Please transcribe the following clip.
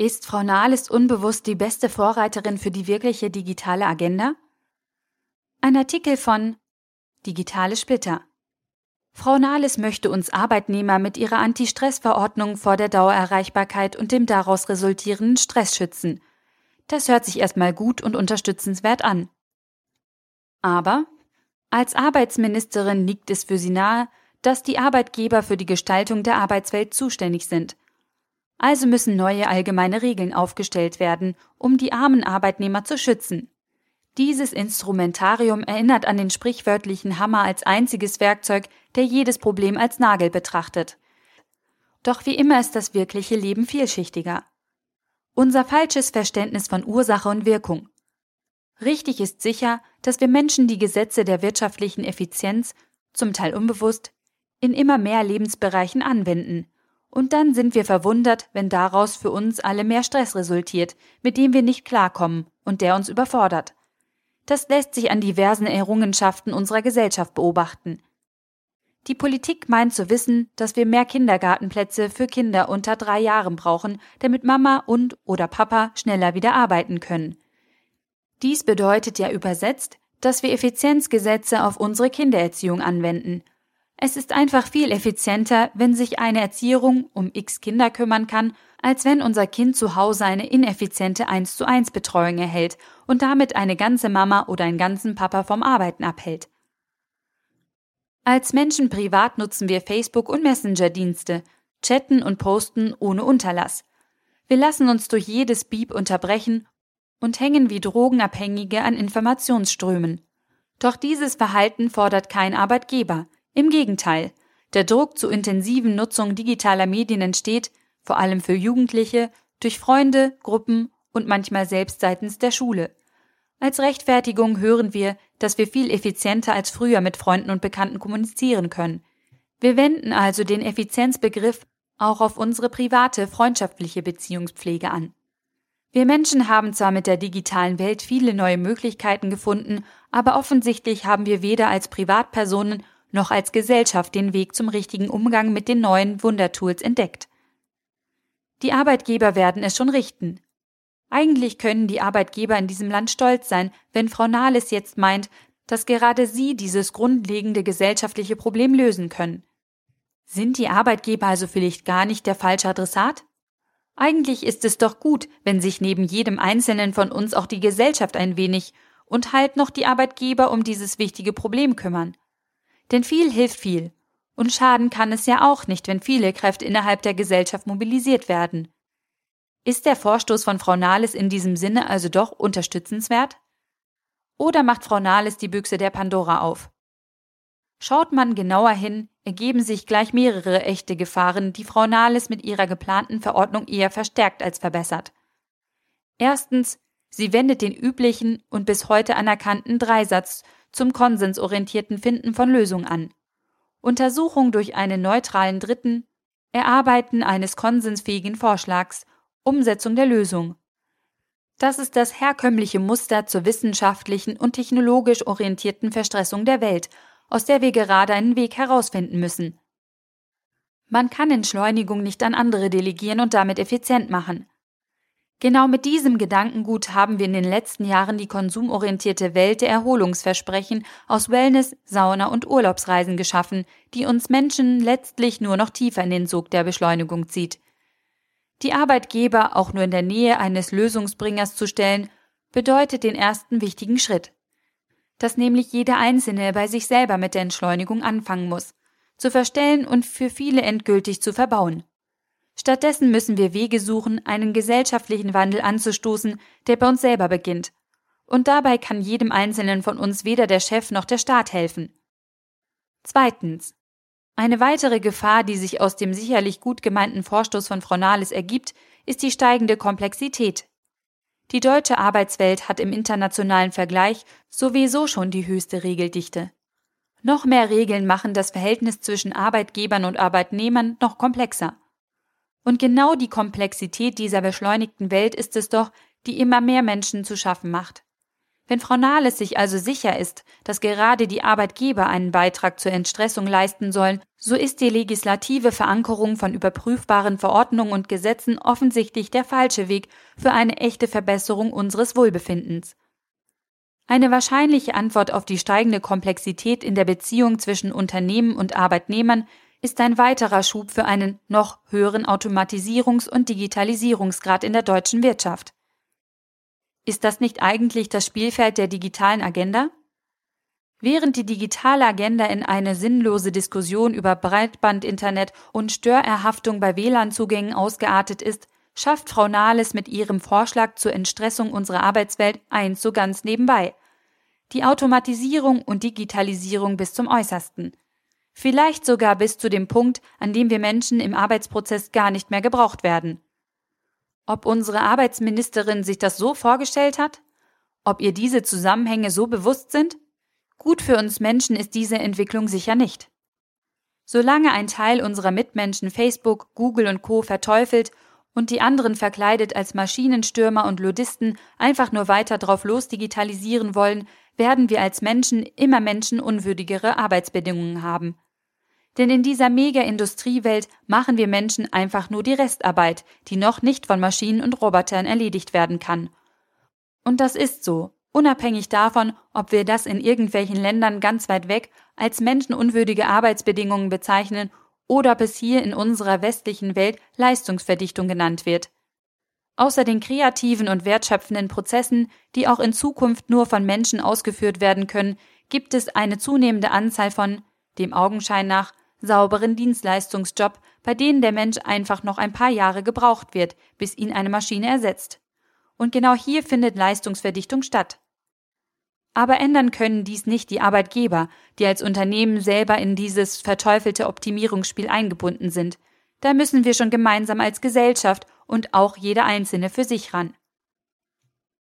Ist Frau Nahles unbewusst die beste Vorreiterin für die wirkliche digitale Agenda? Ein Artikel von Digitale Splitter. Frau Nahles möchte uns Arbeitnehmer mit ihrer Anti-Stress-Verordnung vor der Dauererreichbarkeit und dem daraus resultierenden Stress schützen. Das hört sich erstmal gut und unterstützenswert an. Aber als Arbeitsministerin liegt es für sie nahe, dass die Arbeitgeber für die Gestaltung der Arbeitswelt zuständig sind – also müssen neue allgemeine Regeln aufgestellt werden, um die armen Arbeitnehmer zu schützen. Dieses Instrumentarium erinnert an den sprichwörtlichen Hammer als einziges Werkzeug, der jedes Problem als Nagel betrachtet. Doch wie immer ist das wirkliche Leben vielschichtiger. Unser falsches Verständnis von Ursache und Wirkung. Richtig ist sicher, dass wir Menschen die Gesetze der wirtschaftlichen Effizienz, zum Teil unbewusst, in immer mehr Lebensbereichen anwenden und dann sind wir verwundert, wenn daraus für uns alle mehr Stress resultiert, mit dem wir nicht klarkommen und der uns überfordert. Das lässt sich an diversen Errungenschaften unserer Gesellschaft beobachten. Die Politik meint zu wissen, dass wir mehr Kindergartenplätze für Kinder unter drei Jahren brauchen, damit Mama und oder Papa schneller wieder arbeiten können. Dies bedeutet ja übersetzt, dass wir Effizienzgesetze auf unsere Kindererziehung anwenden – es ist einfach viel effizienter, wenn sich eine Erziehung um x Kinder kümmern kann, als wenn unser Kind zu Hause eine ineffiziente 1 zu 1 Betreuung erhält und damit eine ganze Mama oder einen ganzen Papa vom Arbeiten abhält. Als Menschen privat nutzen wir Facebook und Messenger-Dienste, chatten und posten ohne Unterlass. Wir lassen uns durch jedes Beep unterbrechen und hängen wie Drogenabhängige an Informationsströmen. Doch dieses Verhalten fordert kein Arbeitgeber – im Gegenteil, der Druck zur intensiven Nutzung digitaler Medien entsteht, vor allem für Jugendliche, durch Freunde, Gruppen und manchmal selbst seitens der Schule. Als Rechtfertigung hören wir, dass wir viel effizienter als früher mit Freunden und Bekannten kommunizieren können. Wir wenden also den Effizienzbegriff auch auf unsere private, freundschaftliche Beziehungspflege an. Wir Menschen haben zwar mit der digitalen Welt viele neue Möglichkeiten gefunden, aber offensichtlich haben wir weder als Privatpersonen noch als Gesellschaft den Weg zum richtigen Umgang mit den neuen Wundertools entdeckt. Die Arbeitgeber werden es schon richten. Eigentlich können die Arbeitgeber in diesem Land stolz sein, wenn Frau Nahles jetzt meint, dass gerade sie dieses grundlegende gesellschaftliche Problem lösen können. Sind die Arbeitgeber also vielleicht gar nicht der falsche Adressat? Eigentlich ist es doch gut, wenn sich neben jedem Einzelnen von uns auch die Gesellschaft ein wenig und halt noch die Arbeitgeber um dieses wichtige Problem kümmern. Denn viel hilft viel. Und schaden kann es ja auch nicht, wenn viele Kräfte innerhalb der Gesellschaft mobilisiert werden. Ist der Vorstoß von Frau Nahles in diesem Sinne also doch unterstützenswert? Oder macht Frau Nahles die Büchse der Pandora auf? Schaut man genauer hin, ergeben sich gleich mehrere echte Gefahren, die Frau Nahles mit ihrer geplanten Verordnung eher verstärkt als verbessert. Erstens, sie wendet den üblichen und bis heute anerkannten Dreisatz zum konsensorientierten Finden von Lösungen an. Untersuchung durch einen neutralen Dritten, Erarbeiten eines konsensfähigen Vorschlags, Umsetzung der Lösung. Das ist das herkömmliche Muster zur wissenschaftlichen und technologisch orientierten Verstressung der Welt, aus der wir gerade einen Weg herausfinden müssen. Man kann Entschleunigung nicht an andere delegieren und damit effizient machen. Genau mit diesem Gedankengut haben wir in den letzten Jahren die konsumorientierte Welt der Erholungsversprechen aus Wellness, Sauna und Urlaubsreisen geschaffen, die uns Menschen letztlich nur noch tiefer in den Sog der Beschleunigung zieht. Die Arbeitgeber auch nur in der Nähe eines Lösungsbringers zu stellen, bedeutet den ersten wichtigen Schritt. Dass nämlich jeder Einzelne bei sich selber mit der Entschleunigung anfangen muss, zu verstellen und für viele endgültig zu verbauen. Stattdessen müssen wir Wege suchen, einen gesellschaftlichen Wandel anzustoßen, der bei uns selber beginnt. Und dabei kann jedem Einzelnen von uns weder der Chef noch der Staat helfen. Zweitens. Eine weitere Gefahr, die sich aus dem sicherlich gut gemeinten Vorstoß von Frau Nahles ergibt, ist die steigende Komplexität. Die deutsche Arbeitswelt hat im internationalen Vergleich sowieso schon die höchste Regeldichte. Noch mehr Regeln machen das Verhältnis zwischen Arbeitgebern und Arbeitnehmern noch komplexer. Und genau die Komplexität dieser beschleunigten Welt ist es doch, die immer mehr Menschen zu schaffen macht. Wenn Frau Nahles sich also sicher ist, dass gerade die Arbeitgeber einen Beitrag zur Entstressung leisten sollen, so ist die legislative Verankerung von überprüfbaren Verordnungen und Gesetzen offensichtlich der falsche Weg für eine echte Verbesserung unseres Wohlbefindens. Eine wahrscheinliche Antwort auf die steigende Komplexität in der Beziehung zwischen Unternehmen und Arbeitnehmern ist ein weiterer Schub für einen noch höheren Automatisierungs- und Digitalisierungsgrad in der deutschen Wirtschaft. Ist das nicht eigentlich das Spielfeld der digitalen Agenda? Während die digitale Agenda in eine sinnlose Diskussion über Breitbandinternet und Störerhaftung bei WLAN-Zugängen ausgeartet ist, schafft Frau Nahles mit ihrem Vorschlag zur Entstressung unserer Arbeitswelt eins so ganz nebenbei. Die Automatisierung und Digitalisierung bis zum Äußersten. Vielleicht sogar bis zu dem Punkt, an dem wir Menschen im Arbeitsprozess gar nicht mehr gebraucht werden. Ob unsere Arbeitsministerin sich das so vorgestellt hat? Ob ihr diese Zusammenhänge so bewusst sind? Gut für uns Menschen ist diese Entwicklung sicher nicht. Solange ein Teil unserer Mitmenschen Facebook, Google und Co verteufelt und die anderen verkleidet als Maschinenstürmer und Ludisten einfach nur weiter drauf los digitalisieren wollen, werden wir als Menschen immer menschenunwürdigere Arbeitsbedingungen haben. Denn in dieser Mega-Industriewelt machen wir Menschen einfach nur die Restarbeit, die noch nicht von Maschinen und Robotern erledigt werden kann. Und das ist so, unabhängig davon, ob wir das in irgendwelchen Ländern ganz weit weg als menschenunwürdige Arbeitsbedingungen bezeichnen oder ob es hier in unserer westlichen Welt Leistungsverdichtung genannt wird. Außer den kreativen und wertschöpfenden Prozessen, die auch in Zukunft nur von Menschen ausgeführt werden können, gibt es eine zunehmende Anzahl von, dem Augenschein nach, sauberen Dienstleistungsjob, bei denen der Mensch einfach noch ein paar Jahre gebraucht wird, bis ihn eine Maschine ersetzt. Und genau hier findet Leistungsverdichtung statt. Aber ändern können dies nicht die Arbeitgeber, die als Unternehmen selber in dieses verteufelte Optimierungsspiel eingebunden sind. Da müssen wir schon gemeinsam als Gesellschaft und auch jeder Einzelne für sich ran.